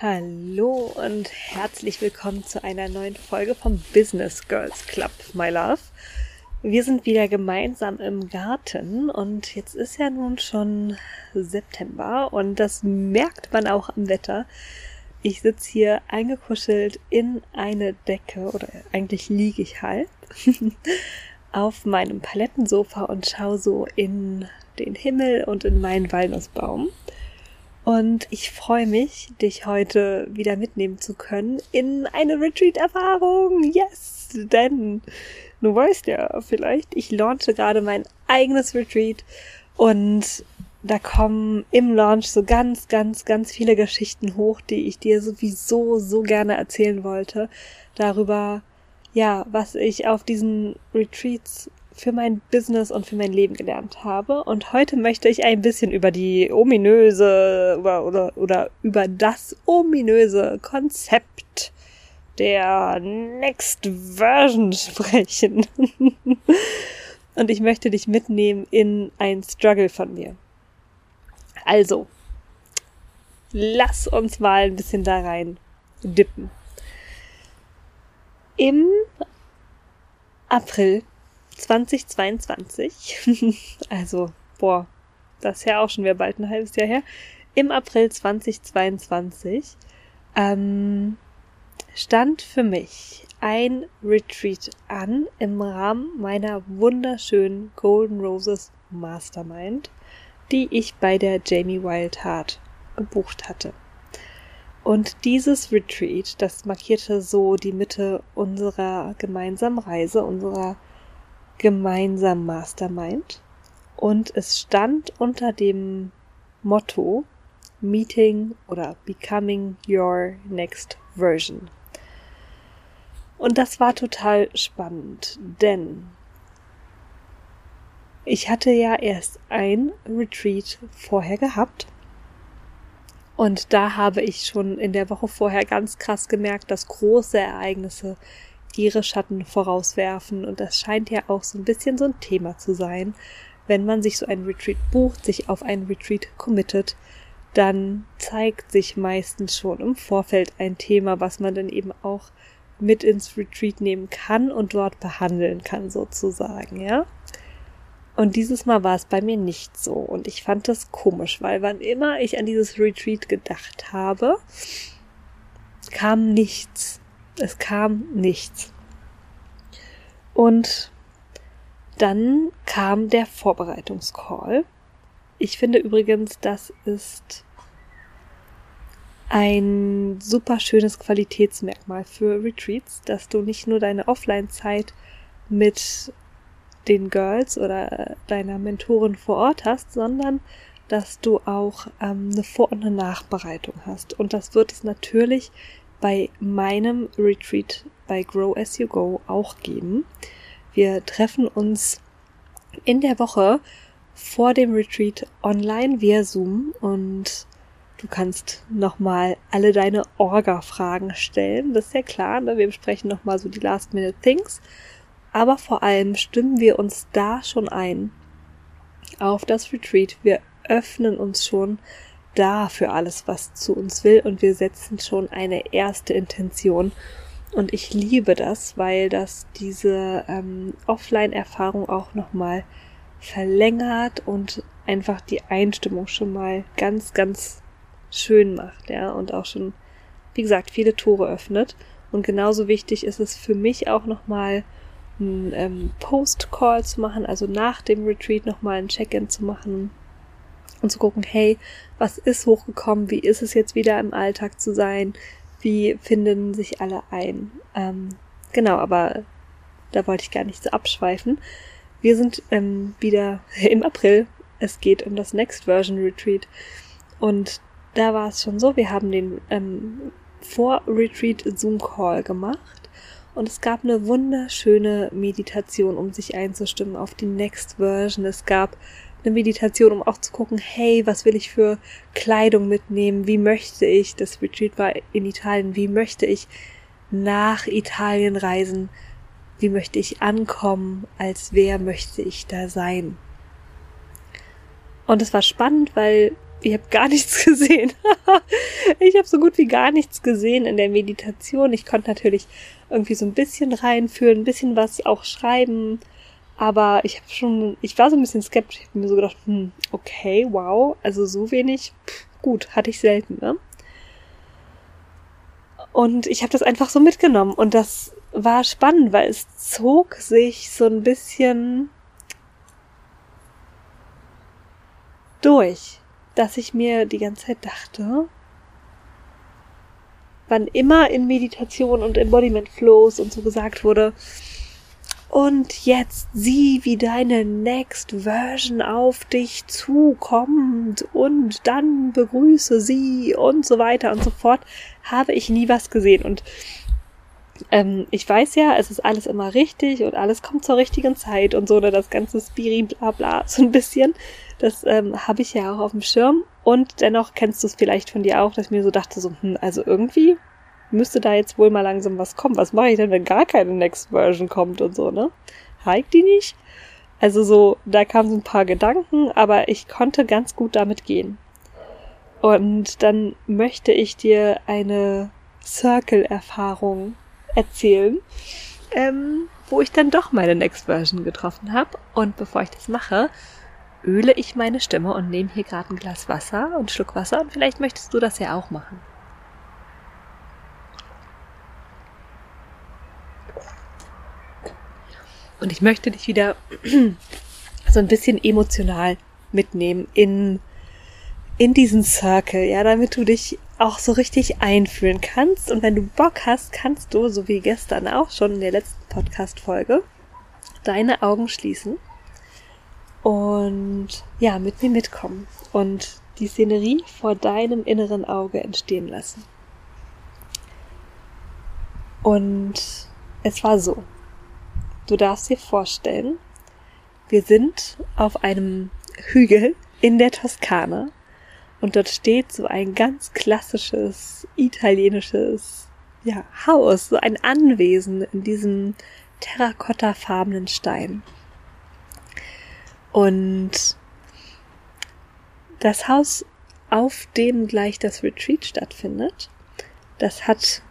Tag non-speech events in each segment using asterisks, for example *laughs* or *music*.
Hallo und herzlich willkommen zu einer neuen Folge vom Business Girls Club, my love. Wir sind wieder gemeinsam im Garten und jetzt ist ja nun schon September und das merkt man auch am Wetter. Ich sitze hier eingekuschelt in eine Decke oder eigentlich liege ich halb *laughs* auf meinem Palettensofa und schaue so in den Himmel und in meinen Walnussbaum. Und ich freue mich, dich heute wieder mitnehmen zu können in eine Retreat-Erfahrung. Yes! Denn du weißt ja vielleicht, ich launche gerade mein eigenes Retreat und da kommen im Launch so ganz, ganz, ganz viele Geschichten hoch, die ich dir sowieso so gerne erzählen wollte. Darüber, ja, was ich auf diesen Retreats für mein Business und für mein Leben gelernt habe. Und heute möchte ich ein bisschen über die ominöse oder, oder, oder über das ominöse Konzept der Next Version sprechen. *laughs* und ich möchte dich mitnehmen in ein Struggle von mir. Also, lass uns mal ein bisschen da rein dippen. Im April 2022, *laughs* also, boah, das ist ja auch schon wieder bald ein halbes Jahr her, im April 2022 ähm, stand für mich ein Retreat an im Rahmen meiner wunderschönen Golden Roses Mastermind, die ich bei der Jamie Wild Heart gebucht hatte. Und dieses Retreat, das markierte so die Mitte unserer gemeinsamen Reise, unserer gemeinsam Mastermind und es stand unter dem Motto Meeting oder Becoming Your Next Version. Und das war total spannend, denn ich hatte ja erst ein Retreat vorher gehabt und da habe ich schon in der Woche vorher ganz krass gemerkt, dass große Ereignisse ihre Schatten vorauswerfen. Und das scheint ja auch so ein bisschen so ein Thema zu sein. Wenn man sich so ein Retreat bucht, sich auf ein Retreat committet, dann zeigt sich meistens schon im Vorfeld ein Thema, was man dann eben auch mit ins Retreat nehmen kann und dort behandeln kann, sozusagen, ja. Und dieses Mal war es bei mir nicht so. Und ich fand das komisch, weil wann immer ich an dieses Retreat gedacht habe, kam nichts. Es kam nichts. Und dann kam der Vorbereitungscall. Ich finde übrigens, das ist ein super schönes Qualitätsmerkmal für Retreats, dass du nicht nur deine Offline-Zeit mit den Girls oder deiner Mentorin vor Ort hast, sondern dass du auch ähm, eine Vor- und eine Nachbereitung hast. Und das wird es natürlich bei meinem Retreat bei Grow As You Go auch geben. Wir treffen uns in der Woche vor dem Retreat online via Zoom und du kannst nochmal alle deine Orga-Fragen stellen. Das ist ja klar, ne? wir besprechen nochmal so die Last-Minute-Things. Aber vor allem stimmen wir uns da schon ein auf das Retreat. Wir öffnen uns schon da für alles, was zu uns will und wir setzen schon eine erste Intention. Und ich liebe das, weil das diese ähm, Offline-Erfahrung auch nochmal verlängert und einfach die Einstimmung schon mal ganz, ganz schön macht, ja, und auch schon, wie gesagt, viele Tore öffnet. Und genauso wichtig ist es für mich auch nochmal ein ähm, Post-Call zu machen, also nach dem Retreat nochmal ein Check-in zu machen, und zu gucken, hey, was ist hochgekommen, wie ist es jetzt wieder im Alltag zu sein, wie finden sich alle ein. Ähm, genau, aber da wollte ich gar nicht so abschweifen. Wir sind ähm, wieder *laughs* im April. Es geht um das Next Version Retreat. Und da war es schon so, wir haben den ähm, Vor-Retreat Zoom-Call gemacht. Und es gab eine wunderschöne Meditation, um sich einzustimmen auf die Next Version. Es gab eine Meditation, um auch zu gucken, hey, was will ich für Kleidung mitnehmen? Wie möchte ich, das Retreat war in Italien, wie möchte ich nach Italien reisen? Wie möchte ich ankommen? Als wer möchte ich da sein? Und es war spannend, weil ich habe gar nichts *laughs* gesehen. ich habe so gut wie gar nichts gesehen in der Meditation. Ich konnte natürlich irgendwie so ein bisschen reinführen, ein bisschen was auch schreiben. Aber ich habe schon, ich war so ein bisschen skeptisch. Ich habe mir so gedacht, hm, okay, wow, also so wenig, pff, gut, hatte ich selten, ne? Und ich habe das einfach so mitgenommen und das war spannend, weil es zog sich so ein bisschen durch, dass ich mir die ganze Zeit dachte, wann immer in Meditation und Embodiment Flows und so gesagt wurde, und jetzt sieh, wie deine Next Version auf dich zukommt und dann begrüße sie und so weiter und so fort, habe ich nie was gesehen. Und ähm, ich weiß ja, es ist alles immer richtig und alles kommt zur richtigen Zeit und so, oder das ganze Spiri bla bla, so ein bisschen. Das ähm, habe ich ja auch auf dem Schirm. Und dennoch kennst du es vielleicht von dir auch, dass ich mir so dachte, so, hm, also irgendwie müsste da jetzt wohl mal langsam was kommen. Was mache ich denn, wenn gar keine Next Version kommt und so, ne? Hike die nicht? Also so, da kamen so ein paar Gedanken, aber ich konnte ganz gut damit gehen. Und dann möchte ich dir eine Circle-Erfahrung erzählen, ähm, wo ich dann doch meine Next Version getroffen habe. Und bevor ich das mache, öle ich meine Stimme und nehme hier gerade ein Glas Wasser und Schluck Wasser und vielleicht möchtest du das ja auch machen. Und ich möchte dich wieder *clears throat* so ein bisschen emotional mitnehmen in, in diesen Circle, ja, damit du dich auch so richtig einfühlen kannst. Und wenn du Bock hast, kannst du, so wie gestern auch schon in der letzten Podcast-Folge, deine Augen schließen und ja, mit mir mitkommen und die Szenerie vor deinem inneren Auge entstehen lassen. Und es war so. Du darfst dir vorstellen, wir sind auf einem Hügel in der Toskana und dort steht so ein ganz klassisches italienisches ja, Haus, so ein Anwesen in diesem terrakottafarbenen Stein. Und das Haus, auf dem gleich das Retreat stattfindet, das hat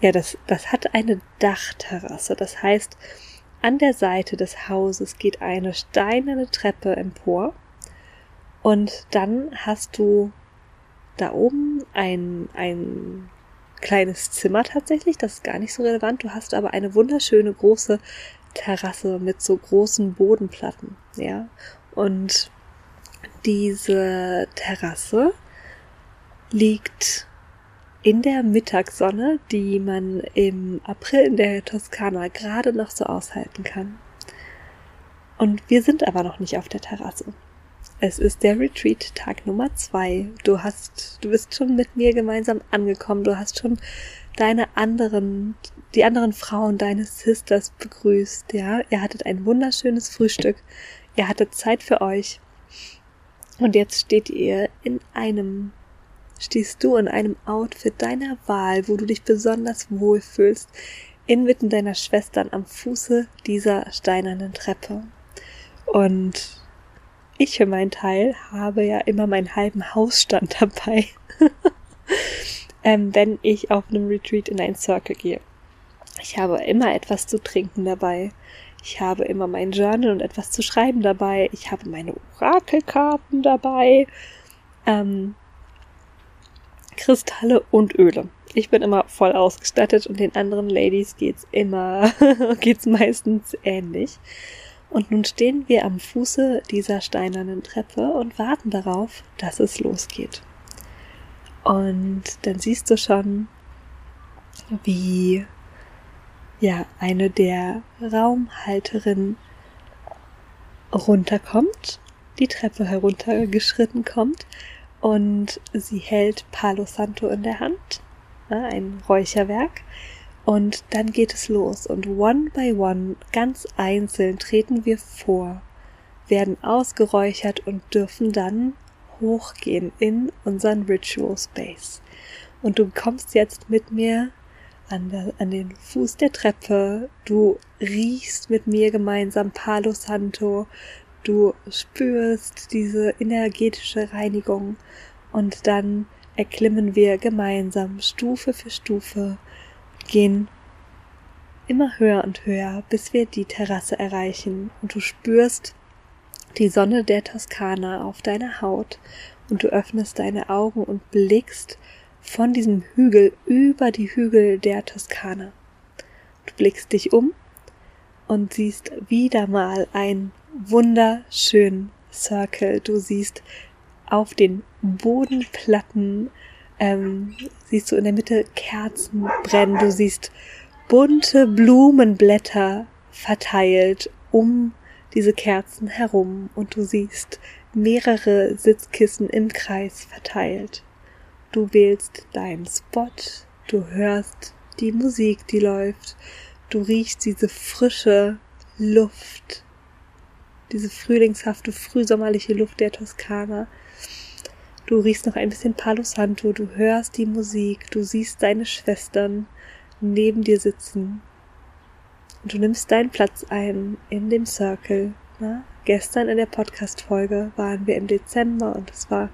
Ja, das, das hat eine Dachterrasse. Das heißt, an der Seite des Hauses geht eine steinerne Treppe empor. Und dann hast du da oben ein, ein kleines Zimmer tatsächlich. Das ist gar nicht so relevant. Du hast aber eine wunderschöne große Terrasse mit so großen Bodenplatten. Ja. Und diese Terrasse liegt in der Mittagssonne, die man im April in der Toskana gerade noch so aushalten kann. Und wir sind aber noch nicht auf der Terrasse. Es ist der Retreat Tag Nummer zwei. Du hast, du bist schon mit mir gemeinsam angekommen. Du hast schon deine anderen, die anderen Frauen deines Sisters begrüßt, ja. Ihr hattet ein wunderschönes Frühstück. Ihr hattet Zeit für euch. Und jetzt steht ihr in einem stehst du in einem Outfit deiner Wahl, wo du dich besonders wohlfühlst, inmitten deiner Schwestern am Fuße dieser steinernen Treppe. Und ich für meinen Teil habe ja immer meinen halben Hausstand *laughs* dabei, ähm, wenn ich auf einem Retreat in einen Circle gehe. Ich habe immer etwas zu trinken dabei. Ich habe immer mein Journal und etwas zu schreiben dabei. Ich habe meine Orakelkarten dabei. Ähm, Kristalle und Öle. Ich bin immer voll ausgestattet und den anderen Ladies geht's immer, *laughs* geht's meistens ähnlich. Und nun stehen wir am Fuße dieser steinernen Treppe und warten darauf, dass es losgeht. Und dann siehst du schon, wie ja eine der Raumhalterinnen runterkommt, die Treppe heruntergeschritten kommt und sie hält Palo Santo in der Hand, ein Räucherwerk. Und dann geht es los und one by one, ganz einzeln treten wir vor, werden ausgeräuchert und dürfen dann hochgehen in unseren Ritual Space. Und du kommst jetzt mit mir an, der, an den Fuß der Treppe. Du riechst mit mir gemeinsam Palo Santo. Du spürst diese energetische Reinigung und dann erklimmen wir gemeinsam Stufe für Stufe, gehen immer höher und höher, bis wir die Terrasse erreichen und du spürst die Sonne der Toskana auf deiner Haut und du öffnest deine Augen und blickst von diesem Hügel über die Hügel der Toskana. Du blickst dich um und siehst wieder mal ein wunderschönen Circle. Du siehst auf den Bodenplatten, ähm, siehst du in der Mitte Kerzen brennen. Du siehst bunte Blumenblätter verteilt um diese Kerzen herum und du siehst mehrere Sitzkissen im Kreis verteilt. Du wählst deinen Spot, du hörst die Musik, die läuft, du riechst diese frische Luft, diese frühlingshafte, frühsommerliche Luft der Toskana. Du riechst noch ein bisschen Palo Santo, du hörst die Musik, du siehst deine Schwestern neben dir sitzen. Und du nimmst deinen Platz ein in dem Circle. Na? Gestern in der Podcast-Folge waren wir im Dezember und es war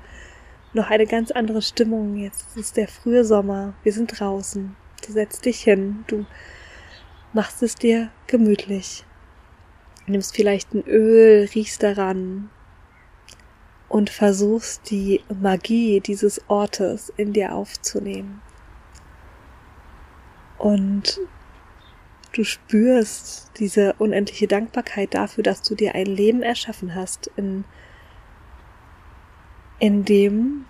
noch eine ganz andere Stimmung. Jetzt ist der frühe Sommer. Wir sind draußen. Du setzt dich hin. Du machst es dir gemütlich. Nimmst vielleicht ein Öl, riechst daran und versuchst die Magie dieses Ortes in dir aufzunehmen. Und du spürst diese unendliche Dankbarkeit dafür, dass du dir ein Leben erschaffen hast, in in dem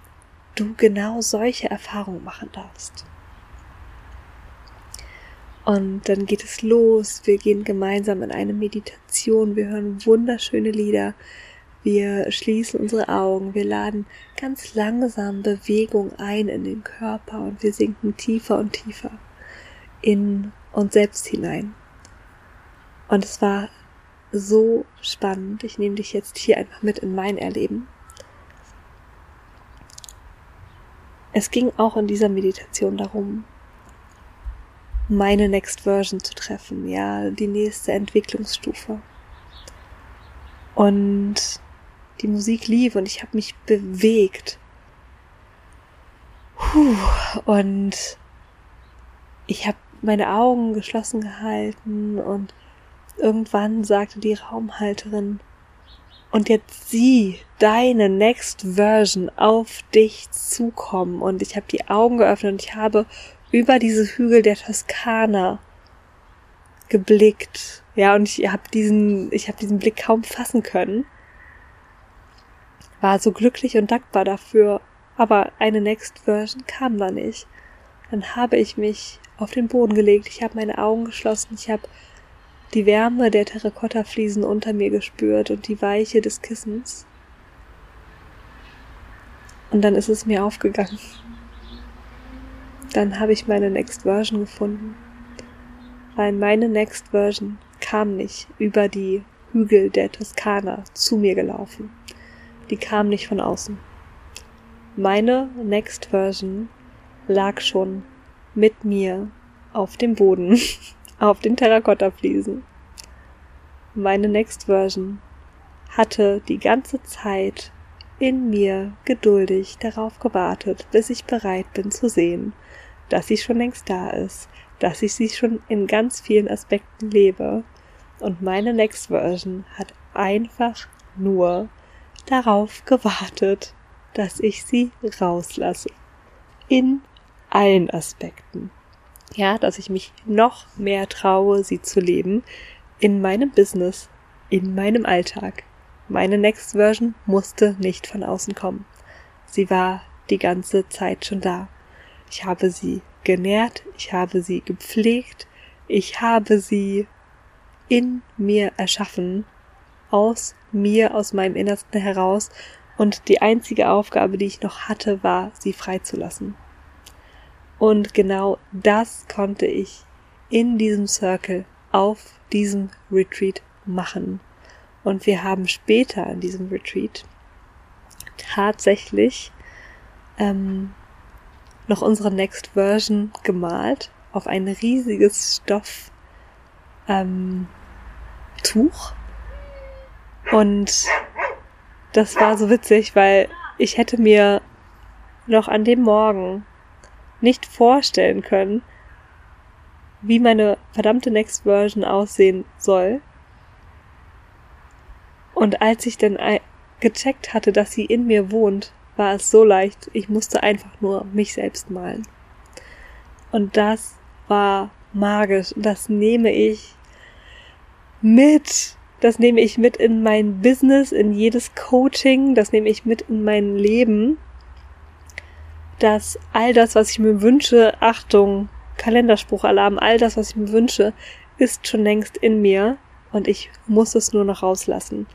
du genau solche Erfahrungen machen darfst. Und dann geht es los, wir gehen gemeinsam in eine Meditation, wir hören wunderschöne Lieder, wir schließen unsere Augen, wir laden ganz langsam Bewegung ein in den Körper und wir sinken tiefer und tiefer in uns selbst hinein. Und es war so spannend. Ich nehme dich jetzt hier einfach mit in mein Erleben. Es ging auch in dieser Meditation darum, meine Next Version zu treffen, ja, die nächste Entwicklungsstufe. Und die Musik lief und ich habe mich bewegt. Puh, und ich habe meine Augen geschlossen gehalten und irgendwann sagte die Raumhalterin, und jetzt sieh deine Next Version auf dich zukommen. Und ich habe die Augen geöffnet und ich habe über diese Hügel der Toskana geblickt. Ja, und ich habe diesen, ich habe diesen Blick kaum fassen können. War so glücklich und dankbar dafür, aber eine Next Version kam da nicht. Dann habe ich mich auf den Boden gelegt, ich habe meine Augen geschlossen, ich habe die Wärme der Terrakottafliesen unter mir gespürt und die Weiche des Kissens. Und dann ist es mir aufgegangen. Dann habe ich meine Next Version gefunden. Weil meine Next Version kam nicht über die Hügel der Toskana zu mir gelaufen. Die kam nicht von außen. Meine Next Version lag schon mit mir auf dem Boden *laughs* auf den Terrakottafliesen. Meine Next Version hatte die ganze Zeit in mir geduldig darauf gewartet, bis ich bereit bin zu sehen, dass sie schon längst da ist, dass ich sie schon in ganz vielen Aspekten lebe. Und meine Next Version hat einfach nur darauf gewartet, dass ich sie rauslasse. In allen Aspekten ja, dass ich mich noch mehr traue, sie zu leben in meinem Business, in meinem Alltag. Meine Next Version musste nicht von außen kommen. Sie war die ganze Zeit schon da. Ich habe sie genährt, ich habe sie gepflegt, ich habe sie in mir erschaffen, aus mir, aus meinem Innersten heraus, und die einzige Aufgabe, die ich noch hatte, war, sie freizulassen. Und genau das konnte ich in diesem Circle auf diesem Retreat machen. Und wir haben später in diesem Retreat tatsächlich ähm, noch unsere Next Version gemalt auf ein riesiges Stoff ähm. Und das war so witzig, weil ich hätte mir noch an dem Morgen nicht vorstellen können, wie meine verdammte Next Version aussehen soll. Und als ich dann gecheckt hatte, dass sie in mir wohnt, war es so leicht. Ich musste einfach nur mich selbst malen. Und das war magisch. Das nehme ich mit. Das nehme ich mit in mein Business, in jedes Coaching. Das nehme ich mit in mein Leben. Dass all das, was ich mir wünsche, Achtung, Kalenderspruchalarm, all das, was ich mir wünsche, ist schon längst in mir und ich muss es nur noch rauslassen.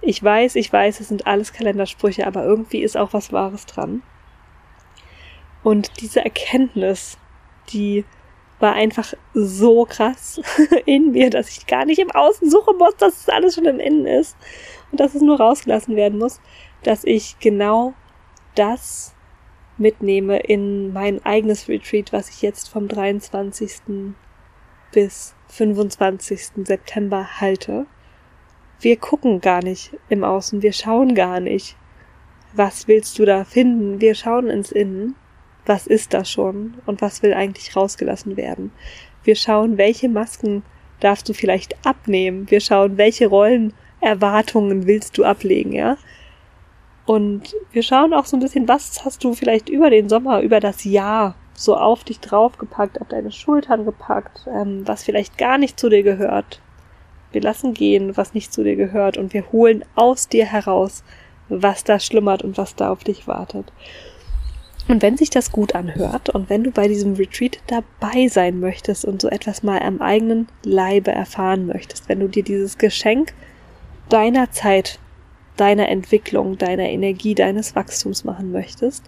Ich weiß, ich weiß, es sind alles Kalendersprüche, aber irgendwie ist auch was Wahres dran. Und diese Erkenntnis, die war einfach so krass *laughs* in mir, dass ich gar nicht im Außen suchen muss, dass es alles schon im Innen ist und dass es nur rausgelassen werden muss, dass ich genau das mitnehme in mein eigenes Retreat, was ich jetzt vom 23. bis 25. September halte. Wir gucken gar nicht im Außen, wir schauen gar nicht. Was willst du da finden? Wir schauen ins Innen was ist da schon und was will eigentlich rausgelassen werden. Wir schauen, welche Masken darfst du vielleicht abnehmen. Wir schauen, welche Rollenerwartungen willst du ablegen, ja. Und wir schauen auch so ein bisschen, was hast du vielleicht über den Sommer, über das Jahr so auf dich draufgepackt, auf deine Schultern gepackt, ähm, was vielleicht gar nicht zu dir gehört. Wir lassen gehen, was nicht zu dir gehört und wir holen aus dir heraus, was da schlummert und was da auf dich wartet. Und wenn sich das gut anhört und wenn du bei diesem Retreat dabei sein möchtest und so etwas mal am eigenen Leibe erfahren möchtest, wenn du dir dieses Geschenk deiner Zeit, deiner Entwicklung, deiner Energie, deines Wachstums machen möchtest,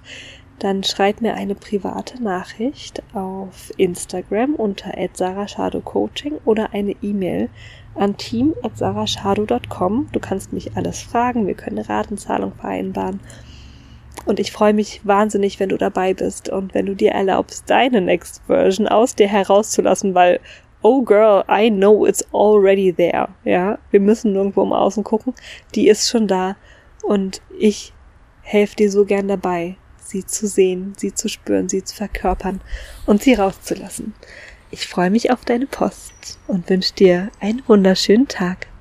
dann schreib mir eine private Nachricht auf Instagram unter Coaching oder eine E-Mail an team.sarashado.com. Du kannst mich alles fragen, wir können eine Ratenzahlung vereinbaren und ich freue mich wahnsinnig, wenn du dabei bist und wenn du dir erlaubst, deine Next Version aus dir herauszulassen, weil, oh girl, I know it's already there. Ja, wir müssen nirgendwo im Außen gucken. Die ist schon da und ich helfe dir so gern dabei, sie zu sehen, sie zu spüren, sie zu verkörpern und sie rauszulassen. Ich freue mich auf deine Post und wünsche dir einen wunderschönen Tag.